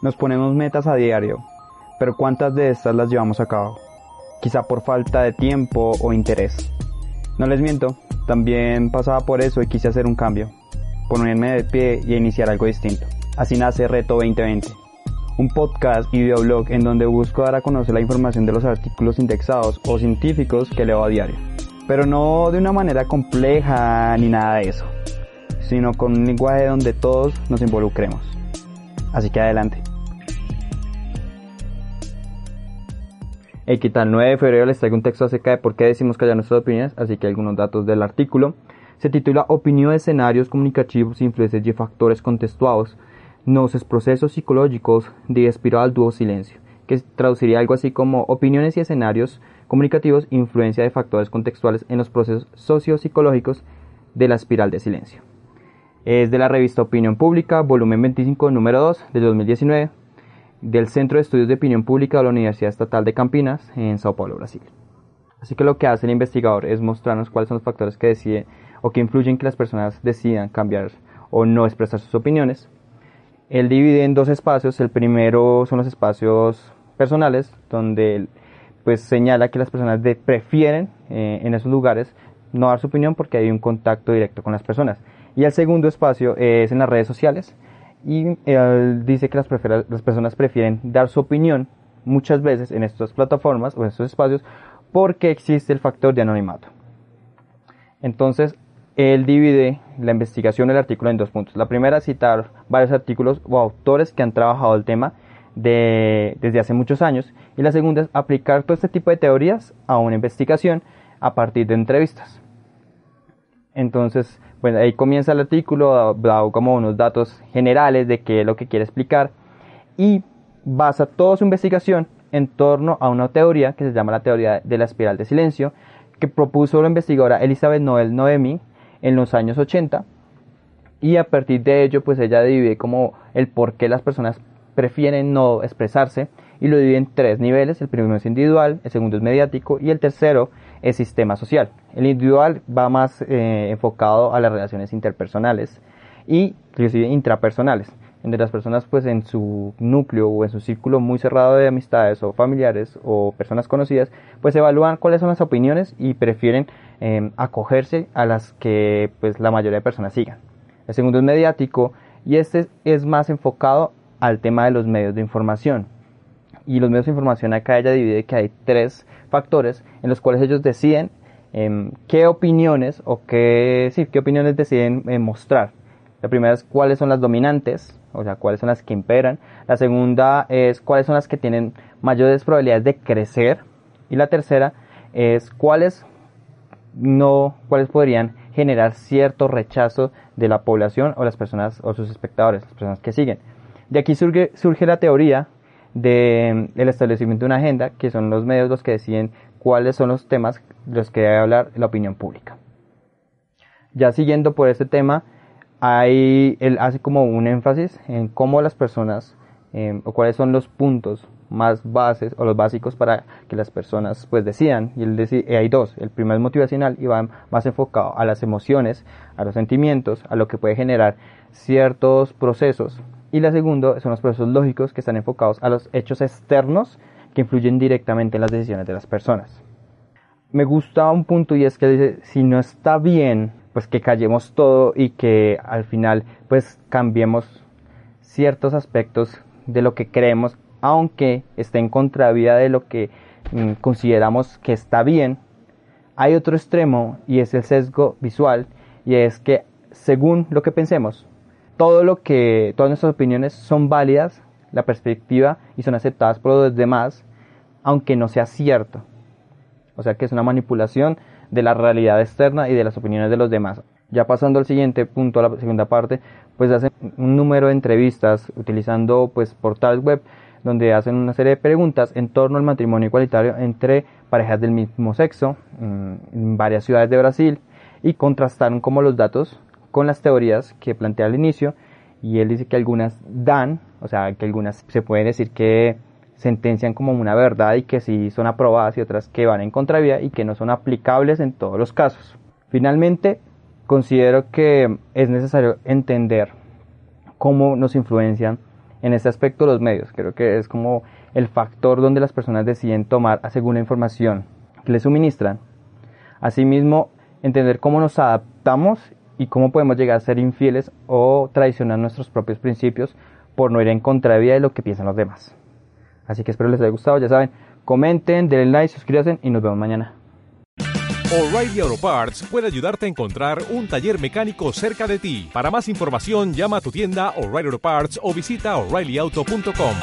Nos ponemos metas a diario, pero ¿cuántas de estas las llevamos a cabo? Quizá por falta de tiempo o interés. No les miento, también pasaba por eso y quise hacer un cambio, ponerme de pie y iniciar algo distinto. Así nace Reto 2020, un podcast y videoblog en donde busco dar a conocer la información de los artículos indexados o científicos que leo a diario. Pero no de una manera compleja ni nada de eso, sino con un lenguaje donde todos nos involucremos. Así que adelante. El ¿qué tal? 9 de febrero les traigo un texto acerca de por qué decimos callar nuestras opiniones, así que algunos datos del artículo. Se titula Opinión de escenarios comunicativos, influencias y factores contextuados, noces procesos psicológicos de espiral dúo silencio, que traduciría algo así como opiniones y escenarios comunicativos, influencia de factores contextuales en los procesos sociopsicológicos de la espiral de silencio. Es de la revista Opinión Pública, volumen 25, número 2, de 2019, del Centro de Estudios de Opinión Pública de la Universidad Estatal de Campinas, en Sao Paulo, Brasil. Así que lo que hace el investigador es mostrarnos cuáles son los factores que deciden o que influyen en que las personas decidan cambiar o no expresar sus opiniones. Él divide en dos espacios. El primero son los espacios personales, donde pues señala que las personas prefieren eh, en esos lugares no dar su opinión porque hay un contacto directo con las personas. Y el segundo espacio es en las redes sociales, y él dice que las, personas prefieren dar su opinión muchas veces en estas plataformas o en estos espacios porque existe el factor de anonimato. Entonces, él divide la investigación del artículo en dos puntos. La primera, citar varios artículos o autores que han trabajado el tema de, desde hace muchos años. Y la segunda es aplicar todo este tipo de teorías a una investigación a partir de entrevistas. Entonces, bueno, ahí comienza el artículo, da como unos datos generales de qué es lo que quiere explicar y basa toda su investigación en torno a una teoría que se llama la teoría de la espiral de silencio, que propuso la investigadora Elizabeth Noel Noemi en los años 80 y a partir de ello pues ella divide como el por qué las personas prefieren no expresarse y lo divide en tres niveles, el primero es individual, el segundo es mediático y el tercero es sistema social. El individual va más eh, enfocado a las relaciones interpersonales y inclusive intrapersonales, entre las personas pues en su núcleo o en su círculo muy cerrado de amistades o familiares o personas conocidas, pues evalúan cuáles son las opiniones y prefieren em, acogerse a las que pues la mayoría de personas sigan. El segundo es mediático y este es más enfocado al tema de los medios de información. Y los medios de información acá ella divide que hay tres factores en los cuales ellos deciden em, qué opiniones o qué, sí, qué opiniones deciden eh, mostrar. La primera es cuáles son las dominantes, o sea, cuáles son las que imperan. La segunda es cuáles son las que tienen mayores probabilidades de crecer. Y la tercera es cuáles no, cuáles podrían generar cierto rechazo de la población o las personas o sus espectadores, las personas que siguen. De aquí surge, surge la teoría del establecimiento de una agenda, que son los medios los que deciden cuáles son los temas de los que debe hablar la opinión pública. Ya siguiendo por este tema, hay, él hace como un énfasis en cómo las personas em, o cuáles son los puntos más bases o los básicos para que las personas pues decidan y él dice, eh, hay dos el primero es motivacional y va más enfocado a las emociones a los sentimientos a lo que puede generar ciertos procesos y la segunda son los procesos lógicos que están enfocados a los hechos externos que influyen directamente en las decisiones de las personas. Me gusta un punto y es que dice, si no está bien, pues que callemos todo y que al final pues cambiemos ciertos aspectos de lo que creemos, aunque esté en contravía de lo que mm, consideramos que está bien. Hay otro extremo y es el sesgo visual y es que según lo que pensemos, todo lo que, todas nuestras opiniones son válidas, la perspectiva y son aceptadas por los demás, aunque no sea cierto. O sea que es una manipulación de la realidad externa y de las opiniones de los demás. Ya pasando al siguiente punto, a la segunda parte, pues hacen un número de entrevistas utilizando pues portales web donde hacen una serie de preguntas en torno al matrimonio igualitario entre parejas del mismo sexo en varias ciudades de Brasil y contrastaron como los datos con las teorías que plantea al inicio y él dice que algunas dan, o sea, que algunas se puede decir que sentencian como una verdad y que sí son aprobadas y otras que van en contravía y que no son aplicables en todos los casos. Finalmente, considero que es necesario entender cómo nos influencian en este aspecto los medios. Creo que es como el factor donde las personas deciden tomar según la información que les suministran. Asimismo, entender cómo nos adaptamos y cómo podemos llegar a ser infieles o traicionar nuestros propios principios por no ir en contravía de lo que piensan los demás. Así que espero les haya gustado, ya saben, comenten, denle like, suscríbanse y nos vemos mañana. O'Reilly Auto Parts puede ayudarte a encontrar un taller mecánico cerca de ti. Para más información, llama a tu tienda O'Reilly Auto Parts o visita oreillyauto.com.